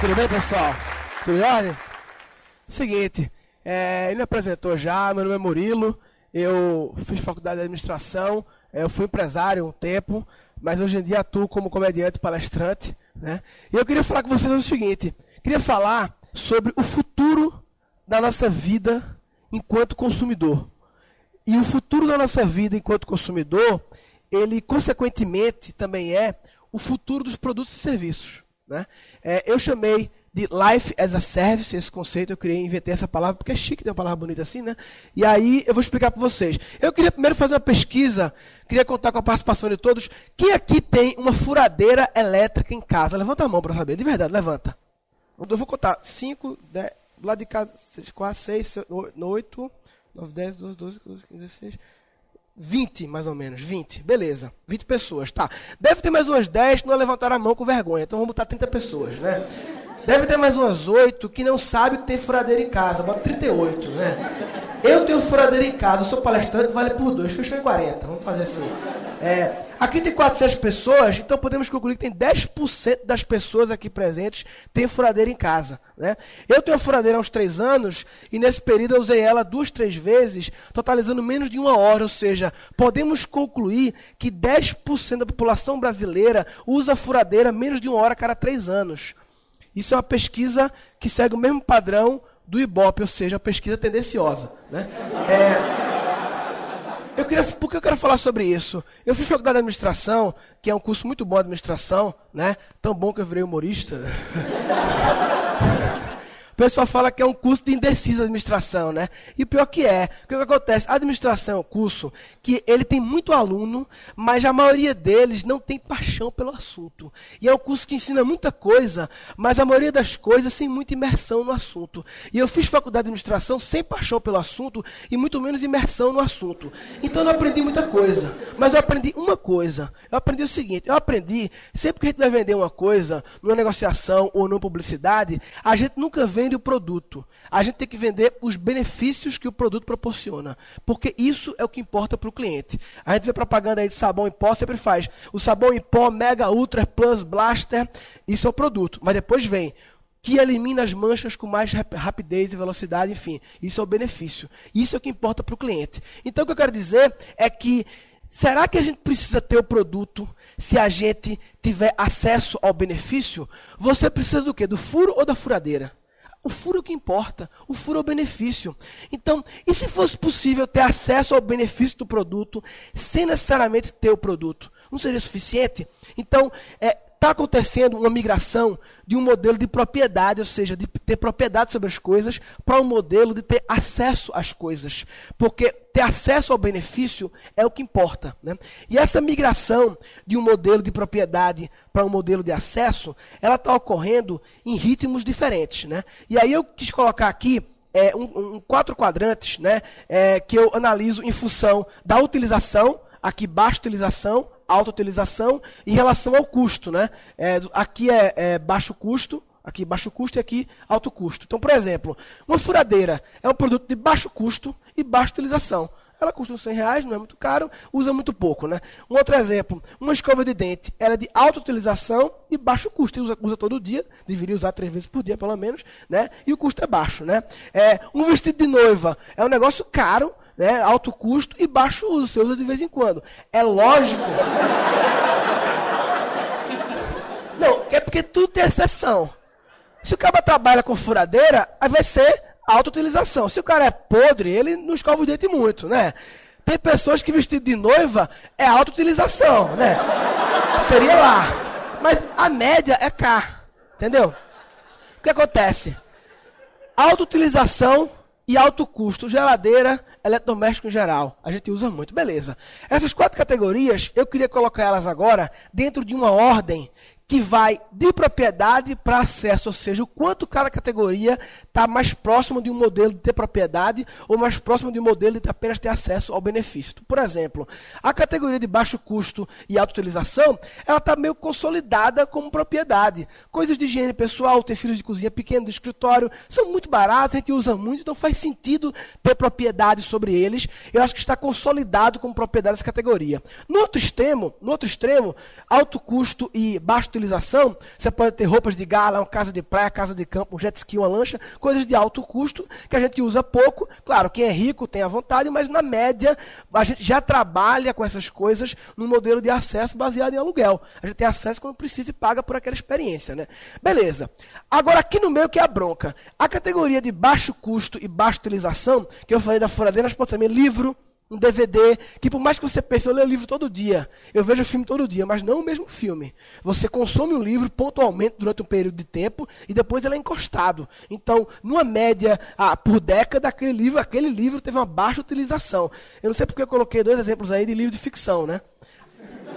Tudo bem, pessoal? Tudo em ordem? Seguinte, é, ele me apresentou já, meu nome é Murilo, eu fiz faculdade de administração, é, eu fui empresário um tempo, mas hoje em dia atuo como comediante palestrante, né? E eu queria falar com vocês o seguinte, queria falar sobre o futuro da nossa vida enquanto consumidor. E o futuro da nossa vida enquanto consumidor, ele consequentemente também é o futuro dos produtos e serviços. Né? É, eu chamei de Life as a Service, esse conceito, eu criei, inventei essa palavra, porque é chique ter uma palavra bonita assim, né? E aí eu vou explicar para vocês. Eu queria primeiro fazer uma pesquisa, queria contar com a participação de todos. Quem aqui tem uma furadeira elétrica em casa? Levanta a mão para saber, de verdade, levanta. Eu vou contar 5, 10, lá de casa, 4, 6, 8, 9, 10, 12, 12, 15, 16. 20, mais ou menos, 20, beleza, 20 pessoas, tá. Deve ter mais umas 10 que não levantaram a mão com vergonha, então vamos botar 30 pessoas, né? Deve ter mais umas 8 que não sabe que tem furadeira em casa, bota 38, né? Eu tenho furadeira em casa, eu sou palestrante, vale por 2, fechou em 40, vamos fazer assim. É, aqui tem 400 pessoas, então podemos concluir que tem 10% das pessoas aqui presentes têm furadeira em casa. Né? Eu tenho a furadeira há uns 3 anos e nesse período eu usei ela duas, três vezes, totalizando menos de uma hora. Ou seja, podemos concluir que 10% da população brasileira usa a furadeira menos de uma hora a cada 3 anos. Isso é uma pesquisa que segue o mesmo padrão do Ibope, ou seja, uma pesquisa tendenciosa. Né? É, queria, por que eu quero falar sobre isso? Eu fiz faculdade de administração, que é um curso muito bom de administração, né? Tão bom que eu virei humorista. Pessoal fala que é um curso de indecisa administração, né? E o pior que é, o que, acontece? A administração é um curso que ele tem muito aluno, mas a maioria deles não tem paixão pelo assunto. E é um curso que ensina muita coisa, mas a maioria das coisas sem muita imersão no assunto. E eu fiz faculdade de administração sem paixão pelo assunto e muito menos imersão no assunto. Então eu não aprendi muita coisa, mas eu aprendi uma coisa. Eu aprendi o seguinte, eu aprendi, sempre que a gente vai vender uma coisa, numa negociação ou numa publicidade, a gente nunca vê vende o produto. A gente tem que vender os benefícios que o produto proporciona. Porque isso é o que importa para o cliente. A gente vê propaganda aí de sabão em pó, sempre faz. O sabão em pó Mega Ultra Plus Blaster, isso é o produto. Mas depois vem que elimina as manchas com mais rapidez e velocidade, enfim, isso é o benefício. Isso é o que importa para o cliente. Então o que eu quero dizer é que será que a gente precisa ter o produto se a gente tiver acesso ao benefício? Você precisa do quê? Do furo ou da furadeira? O furo é o que importa, o furo é o benefício. Então, e se fosse possível ter acesso ao benefício do produto sem necessariamente ter o produto? Não seria suficiente? Então, é, está acontecendo uma migração de um modelo de propriedade, ou seja, de ter propriedade sobre as coisas, para um modelo de ter acesso às coisas. Porque ter acesso ao benefício é o que importa. Né? E essa migração de um modelo de propriedade para um modelo de acesso, ela está ocorrendo em ritmos diferentes. Né? E aí eu quis colocar aqui é, um, um, quatro quadrantes né, é, que eu analiso em função da utilização, aqui baixa utilização, alta utilização em relação ao custo. Né? É, aqui é, é baixo custo, aqui baixo custo e aqui alto custo. Então, por exemplo, uma furadeira é um produto de baixo custo e baixa utilização. Ela custa 100 reais, não é muito caro, usa muito pouco. Né? Um outro exemplo, uma escova de dente, ela é de alta utilização e baixo custo. Usa, usa todo dia, deveria usar três vezes por dia, pelo menos, né? e o custo é baixo. Né? É, um vestido de noiva é um negócio caro, né, alto custo e baixo uso. Você usa de vez em quando. É lógico. Não, é porque tudo tem exceção. Se o cara trabalha com furadeira, aí vai ser alta utilização. Se o cara é podre, ele não escova o dente muito, né? Tem pessoas que vestido de noiva é alta utilização, né? Seria lá. Mas a média é cá. Entendeu? O que acontece? Alta utilização e alto custo. Geladeira eletrodoméstico em geral. A gente usa muito, beleza. Essas quatro categorias, eu queria colocar elas agora dentro de uma ordem que vai de propriedade para acesso, ou seja, o quanto cada categoria está mais próximo de um modelo de ter propriedade ou mais próximo de um modelo de apenas ter acesso ao benefício. Por exemplo, a categoria de baixo custo e alta utilização, ela está meio consolidada como propriedade. Coisas de higiene pessoal, utensílios de cozinha pequeno, de escritório, são muito baratos, a gente usa muito, então faz sentido ter propriedade sobre eles. Eu acho que está consolidado como propriedade essa categoria. No outro extremo, no outro extremo, alto custo e baixa utilização utilização, você pode ter roupas de gala, uma casa de praia, casa de campo, um jet ski, uma lancha, coisas de alto custo que a gente usa pouco. Claro, quem é rico tem a vontade, mas na média a gente já trabalha com essas coisas no modelo de acesso baseado em aluguel. A gente tem acesso quando precisa e paga por aquela experiência, né? Beleza. Agora aqui no meio que é a bronca. A categoria de baixo custo e baixa utilização, que eu falei da furadeira, nós podemos também livro, um DVD, que por mais que você pense, eu leio livro todo dia, eu vejo filme todo dia, mas não o mesmo filme. Você consome um livro pontualmente durante um período de tempo e depois ele é encostado. Então, numa média, ah, por década, aquele livro, aquele livro teve uma baixa utilização. Eu não sei porque eu coloquei dois exemplos aí de livro de ficção, né?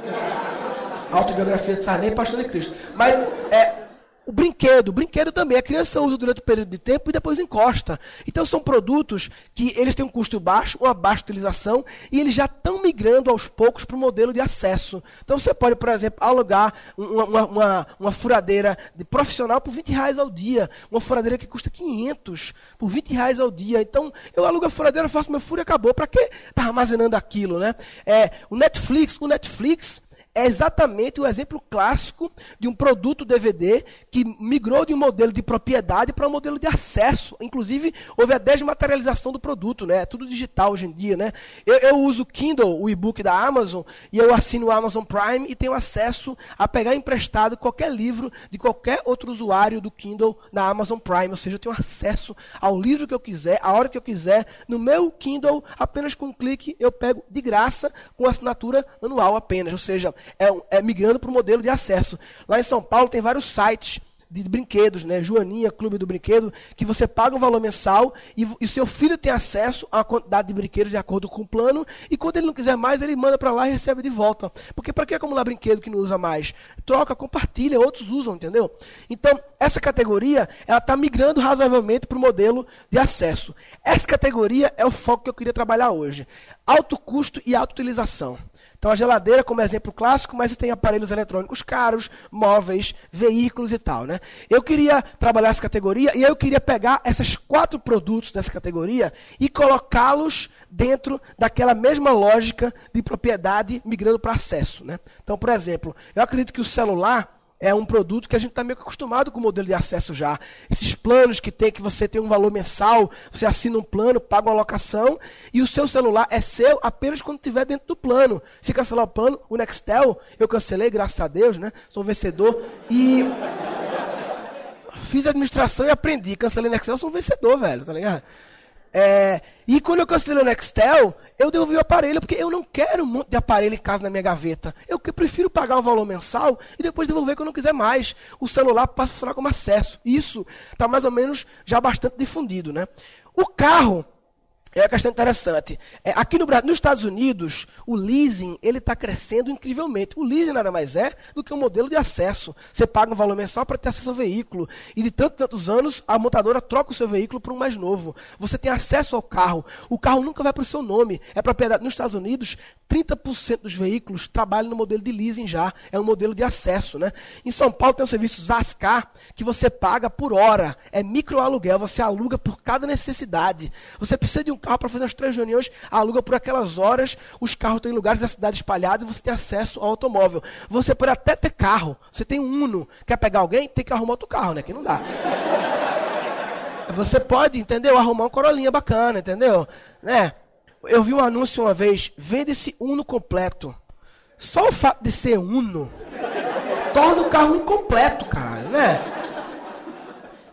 Autobiografia de Sarney e Pastor de Cristo. Mas é, o brinquedo, o brinquedo também, a criança usa durante um período de tempo e depois encosta. Então são produtos que eles têm um custo baixo, uma baixa utilização, e eles já estão migrando aos poucos para o modelo de acesso. Então você pode, por exemplo, alugar uma, uma, uma, uma furadeira de profissional por 20 reais ao dia, uma furadeira que custa 500 por 20 reais ao dia. Então eu alugo a furadeira, faço meu furo e acabou. Para que tá armazenando aquilo, né? É, o Netflix, o Netflix é exatamente o exemplo clássico de um produto DVD que migrou de um modelo de propriedade para um modelo de acesso. Inclusive, houve a desmaterialização do produto, né? É tudo digital hoje em dia, né? Eu, eu uso o Kindle, o e-book da Amazon, e eu assino o Amazon Prime e tenho acesso a pegar emprestado qualquer livro de qualquer outro usuário do Kindle na Amazon Prime. Ou seja, eu tenho acesso ao livro que eu quiser, a hora que eu quiser, no meu Kindle, apenas com um clique eu pego de graça com assinatura anual apenas. Ou seja, é, é migrando para o modelo de acesso. Lá em São Paulo tem vários sites de brinquedos, né? Joaninha, Clube do Brinquedo, que você paga um valor mensal e, o seu filho tem acesso à quantidade de brinquedos de acordo com o plano e quando ele não quiser mais, ele manda para lá e recebe de volta. Porque para que acumular brinquedo que não usa mais? Troca, compartilha, outros usam, entendeu? Então, essa categoria, ela está migrando razoavelmente para o modelo de acesso. Essa categoria é o foco que eu queria trabalhar hoje. Alto custo e alta utilização. Então a geladeira como exemplo clássico, mas tem aparelhos eletrônicos caros, móveis, veículos e tal, né? Eu queria trabalhar essa categoria e eu queria pegar esses quatro produtos dessa categoria e colocá-los dentro daquela mesma lógica de propriedade migrando para acesso, né? Então, por exemplo, eu acredito que o celular é um produto que a gente está meio acostumado com o modelo de acesso já. Esses planos que tem, que você tem um valor mensal, você assina um plano, paga uma locação, e o seu celular é seu apenas quando estiver dentro do plano. Se cancelar o plano, o Nextel, eu cancelei, graças a Deus, né? Sou vencedor. E fiz administração e aprendi. Cancelei o Nextel, sou um vencedor, velho, tá ligado? É, e quando eu cancelei o Nextel, eu devolvi o aparelho, porque eu não quero um monte de aparelho em casa na minha gaveta. Eu prefiro pagar o valor mensal e depois devolver quando eu não quiser mais. O celular passa a funcionar como acesso. Isso está mais ou menos já bastante difundido. Né? O carro é uma questão interessante. É, aqui no Brasil, nos Estados Unidos, o leasing ele está crescendo incrivelmente. O leasing nada mais é do que um modelo de acesso. Você paga um valor mensal para ter acesso ao veículo. E de tantos tantos anos, a montadora troca o seu veículo por um mais novo. Você tem acesso ao carro. O carro nunca vai para o seu nome. É propriedade. Nos Estados Unidos, 30% dos veículos trabalham no modelo de leasing já. É um modelo de acesso. Né? Em São Paulo tem o serviço Zascar, que você paga por hora. É microaluguel. Você aluga por cada necessidade. Você precisa de um carro para fazer as três reuniões, aluga por aquelas horas, os carros estão em lugares da cidade espalhados e você tem acesso ao automóvel. Você pode até ter carro, você tem um Uno, quer pegar alguém, tem que arrumar outro carro, né? Que não dá. Você pode, entendeu? Arrumar um Corolinha bacana, entendeu? Né? Eu vi um anúncio uma vez, vende-se Uno completo. Só o fato de ser Uno torna o carro incompleto, caralho, né?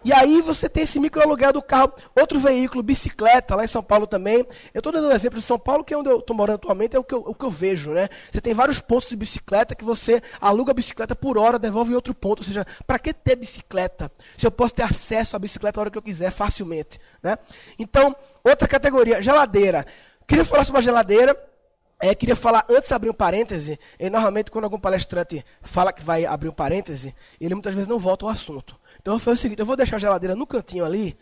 E aí você tem esse micro aluguel do carro, outro veículo, bicicleta, lá em São Paulo também. Eu estou dando um exemplo de São Paulo, que é onde eu estou morando atualmente, é o que, eu, o que eu vejo, né? Você tem vários pontos de bicicleta que você aluga a bicicleta por hora, devolve em outro ponto. Ou seja, para que ter bicicleta? Se eu posso ter acesso à bicicleta a hora que eu quiser, facilmente. Né? Então, outra categoria, geladeira. Queria falar sobre a geladeira. É, queria falar, antes de abrir um parêntese, e normalmente quando algum palestrante fala que vai abrir um parêntese, ele muitas vezes não volta ao assunto. Então eu falei o seguinte, eu vou deixar a geladeira no cantinho ali,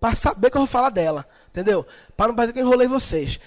para saber que eu vou falar dela, entendeu? Para não parecer que eu enrolei vocês.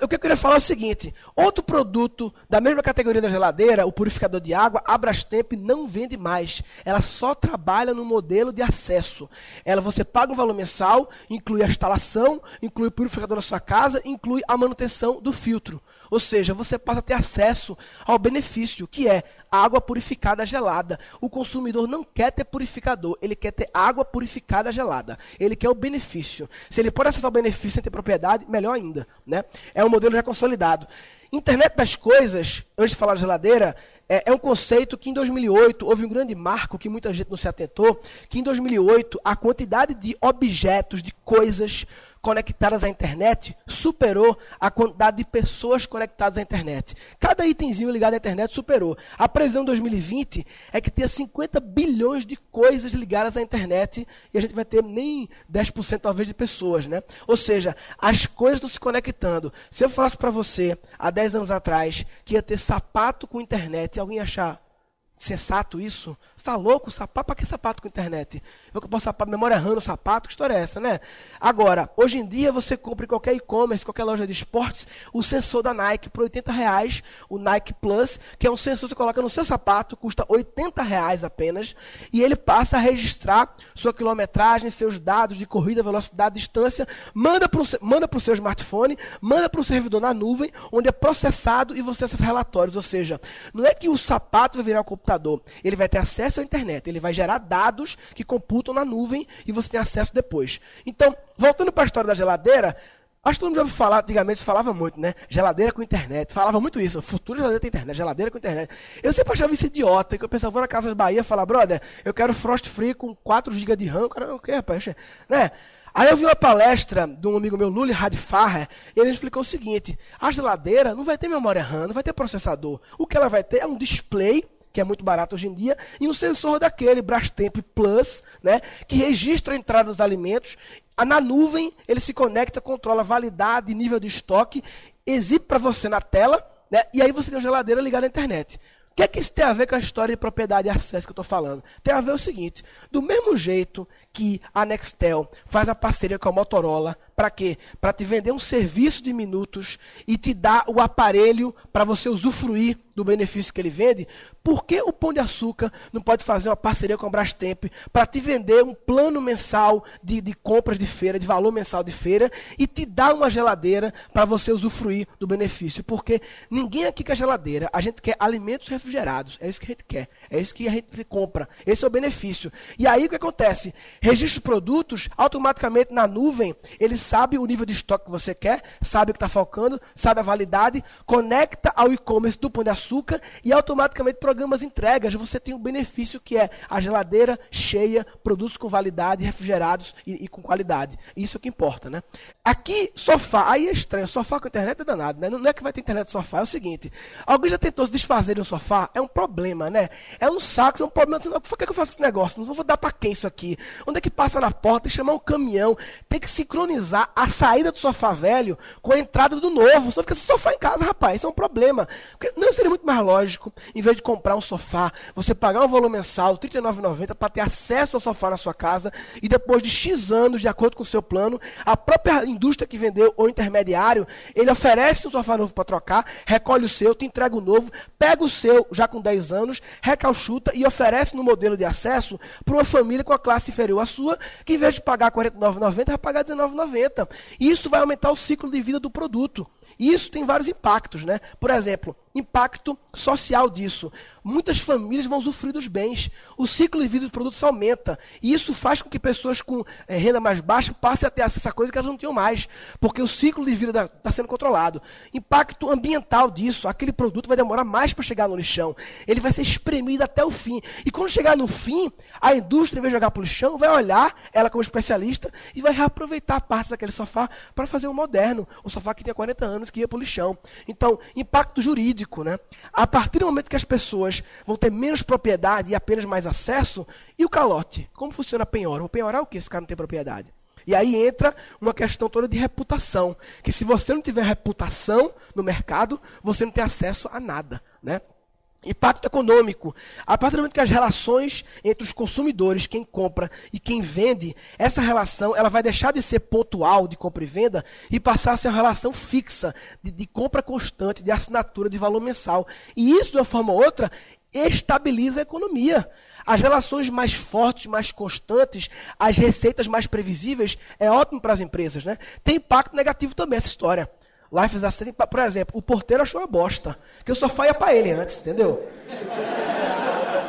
o que eu queria falar é o seguinte, outro produto da mesma categoria da geladeira, o purificador de água, a Brastemp não vende mais. Ela só trabalha no modelo de acesso. Ela você paga um valor mensal, inclui a instalação, inclui o purificador na sua casa, inclui a manutenção do filtro. Ou seja, você passa a ter acesso ao benefício, que é água purificada gelada. O consumidor não quer ter purificador, ele quer ter água purificada gelada. Ele quer o benefício. Se ele pode acessar o benefício sem ter propriedade, melhor ainda. Né? É um modelo já consolidado. Internet das coisas, antes de falar de geladeira, é, é, um conceito que em 2008 houve um grande marco que muita gente não se atentou, que em 2008 a quantidade de objetos, de coisas conectadas à internet superou a quantidade de pessoas conectadas à internet. Cada itemzinho ligado à internet superou. A previsão 2020 é que tenha 50 bilhões de coisas ligadas à internet e a gente vai ter nem 10% talvez de pessoas, né? Ou seja, as coisas estão se conectando. Se eu falasse para você há 10 anos atrás que ia ter sapato com internet, alguém achar sensato isso? Você tá louco? Sapato? Para que sapato com internet? Eu posso sapato, memória RAM no sapato? Que história é essa, né? Agora, hoje em dia você compra em qualquer e-commerce, qualquer loja de esportes, o sensor da Nike por 80 reais, o Nike Plus, que é um sensor que você coloca no seu sapato, custa 80 reais apenas, e ele passa a registrar sua quilometragem, seus dados de corrida, velocidade, distância, manda para o manda seu smartphone, manda para o servidor na nuvem, onde é processado e você acessa relatórios. Ou seja, não é que o sapato vai virar um computador, ele vai ter acesso à internet, ele vai gerar dados que computam na nuvem e você tem acesso depois. Então, voltando para a história da geladeira, acho que todo mundo já ouviu falar, antigamente falava muito, né? Geladeira com internet. Falava muito isso. Futuro geladeira tem internet, geladeira com internet. Eu sempre achava isso idiota, que eu pensava, vou na Casa Bahia falar, brother, eu quero Frost Free com 4 GB de RAM. O cara, o que, rapaz? Né? Aí eu vi uma palestra de um amigo meu, Luli Radfarer, e ele explicou o seguinte: a geladeira não vai ter memória RAM, não vai ter processador. O que ela vai ter é um display que é muito barato hoje em dia, e um sensor daquele, Brastemp Plus, né, que registra a entrada dos alimentos. Na nuvem, ele se conecta, controla validade, nível de estoque, exibe para você na tela, né, e aí você tem uma geladeira ligada à internet. O que é que isso tem a ver com a história de propriedade e acesso que eu estou falando? Tem a ver o seguinte: do mesmo jeito que a Nextel faz a parceria com a Motorola para quê? Para te vender um serviço de minutos e te dar o aparelho para você usufruir do benefício que ele vende. Por que o Pão de Açúcar não pode fazer uma parceria com a Brastemp para te vender um plano mensal de, de compras de feira, de valor mensal de feira, e te dar uma geladeira para você usufruir do benefício? Porque ninguém aqui quer geladeira, a gente quer alimentos refrigerados. É isso que a gente quer, é isso que a gente compra. Esse é o benefício. E aí o que acontece? Registra produtos, automaticamente na nuvem, eles sabe o nível de estoque que você quer, sabe o que está faltando, sabe a validade, conecta ao e-commerce do Pão de Açúcar e automaticamente programa as entregas. Você tem um benefício que é a geladeira cheia, produtos com validade, refrigerados e, e, com qualidade. Isso é o que importa, né? Aqui, sofá. Aí é estranho. Sofá com internet é danado, né? Não é que vai ter internet sofá. É o seguinte. Alguém já tentou se desfazer de um sofá? É um problema, né? É um saco, é um problema. Por que eu faço esse negócio? Não vou dar para quem isso aqui? Onde é que passa na porta? Tem que chamar um caminhão. Tem que sincronizar a saída do sofá velho com a entrada do novo. Só fica esse sofá em casa, rapaz. Isso é um problema. Porque não seria muito mais lógico, em vez de comprar um sofá, você pagar um valor mensal, R$ 39,90, para ter acesso ao sofá na sua casa e depois de X anos, de acordo com o seu plano, a própria indústria que vendeu ou intermediário, ele oferece um sofá novo para trocar, recolhe o seu, te entrega o novo, pega o seu já com 10 anos, recalchuta e oferece no modelo de acesso para uma família com a classe inferior à sua, que em vez de pagar R$ 49,90, vai pagar R$19,90. Isso vai aumentar o ciclo de vida do produto. E isso tem vários impactos, né? Por exemplo, impacto social disso. Muitas famílias vão usufruir dos bens. O ciclo de vida dos produtos aumenta. E isso faz com que pessoas com é, renda mais baixa passem a ter acesso a coisa que elas não tinham mais. Porque o ciclo de vida está sendo controlado. Impacto ambiental disso. Aquele produto vai demorar mais para chegar no lixão. Ele vai ser espremido até o fim. E quando chegar no fim, a indústria, em vez de jogar para o lixão, vai olhar ela como especialista e vai reaproveitar partes daquele sofá para fazer um moderno. Um sofá que tinha 40 anos que ia para o lixão. Então, impacto jurídico. Né? A partir do momento que as pessoas vão ter menos propriedade e apenas mais acesso. E o calote? Como funciona a penhora? O penhorar é o que? Esse cara não tem propriedade. E aí entra uma questão toda de reputação. Que se você não tiver reputação no mercado, você não tem acesso a nada. Né? Impacto econômico. A partir do momento que as relações entre os consumidores, quem compra e quem vende, essa relação ela vai deixar de ser pontual de compra e venda e passar a ser uma relação fixa, de, de compra constante, de assinatura de valor mensal. E isso, de uma forma ou outra, estabiliza a economia. As relações mais fortes, mais constantes, as receitas mais previsíveis, é ótimo para as empresas. Né? Tem impacto negativo também essa história. Life as a Service, por exemplo, o porteiro achou uma bosta. Que o sofá ia para ele antes, entendeu?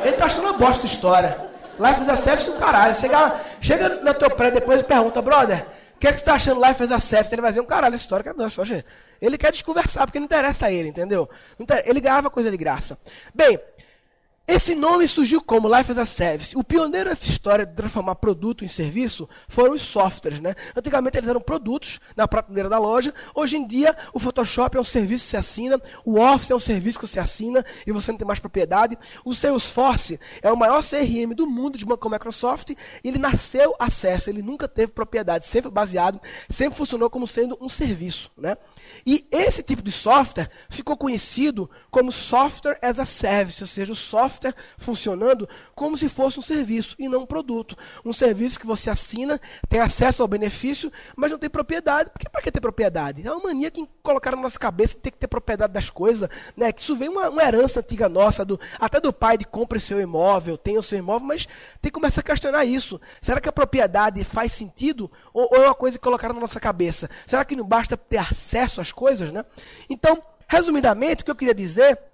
Ele tá achando uma bosta essa história. Life as a Service do caralho. Chega, chega no teu prédio depois e pergunta, brother, o que, é que você está achando Life as a Service? Ele vai dizer um caralho, essa história que não, Ele quer desconversar, porque não interessa a ele, entendeu? Ele ganhava coisa de graça. Bem, esse nome surgiu como Life as a Service. O pioneiro nessa história de transformar produto em serviço foram os softwares. Né? Antigamente eles eram produtos na prateleira da loja. Hoje em dia, o Photoshop é um serviço que você assina, o Office é um serviço que você assina e você não tem mais propriedade. O Salesforce é o maior CRM do mundo de banco Microsoft e ele nasceu acesso, ele nunca teve propriedade, sempre baseado, sempre funcionou como sendo um serviço. Né? E esse tipo de software ficou conhecido como software as a service, ou seja, o software funcionando como se fosse um serviço e não um produto. Um serviço que você assina, tem acesso ao benefício, mas não tem propriedade. Por que para que ter propriedade? É uma mania que colocaram na nossa cabeça de ter que ter propriedade das coisas, né? Que isso vem uma, uma herança antiga nossa, do, até do pai de compre seu imóvel, tenha o seu imóvel, mas tem que começar a questionar isso. Será que a propriedade faz sentido ou, ou é uma coisa que colocaram na nossa cabeça? Será que não basta ter acesso às coisas, né? Então, resumidamente, o que eu queria dizer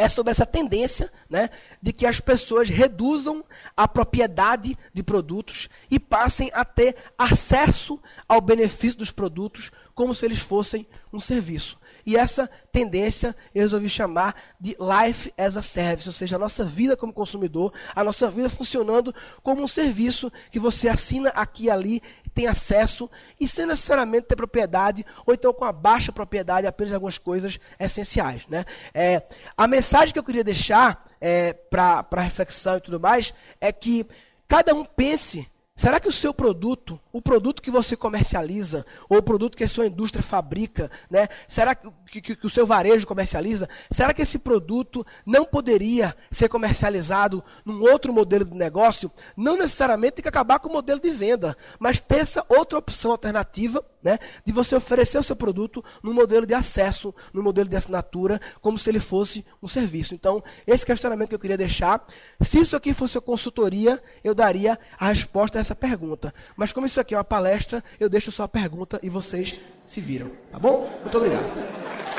é sobre essa tendência né, de que as pessoas reduzam a propriedade de produtos e passem a ter acesso ao benefício dos produtos como se eles fossem um serviço. E essa tendência eu resolvi chamar de Life as a Service, ou seja, a nossa vida como consumidor, a nossa vida funcionando como um serviço que você assina aqui e ali tem acesso e sem necessariamente ter propriedade, ou então com a baixa propriedade apenas de algumas coisas essenciais. Né? É, a mensagem que eu queria deixar é, para reflexão e tudo mais é que cada um pense Será que o seu produto, o produto que você comercializa, ou o produto que a sua indústria fabrica, né? será que, que, que, o seu varejo comercializa, será que esse produto não poderia ser comercializado num outro modelo de negócio? Não necessariamente tem que acabar com o modelo de venda, mas ter essa outra opção alternativa né, de você oferecer o seu produto no modelo de acesso, no modelo de assinatura, como se ele fosse um serviço. Então, esse questionamento que eu queria deixar. Se isso aqui fosse consultoria, eu daria a resposta a essa pergunta. Mas como isso aqui é uma palestra, eu deixo só a pergunta e vocês se viram. Tá bom? Muito obrigado.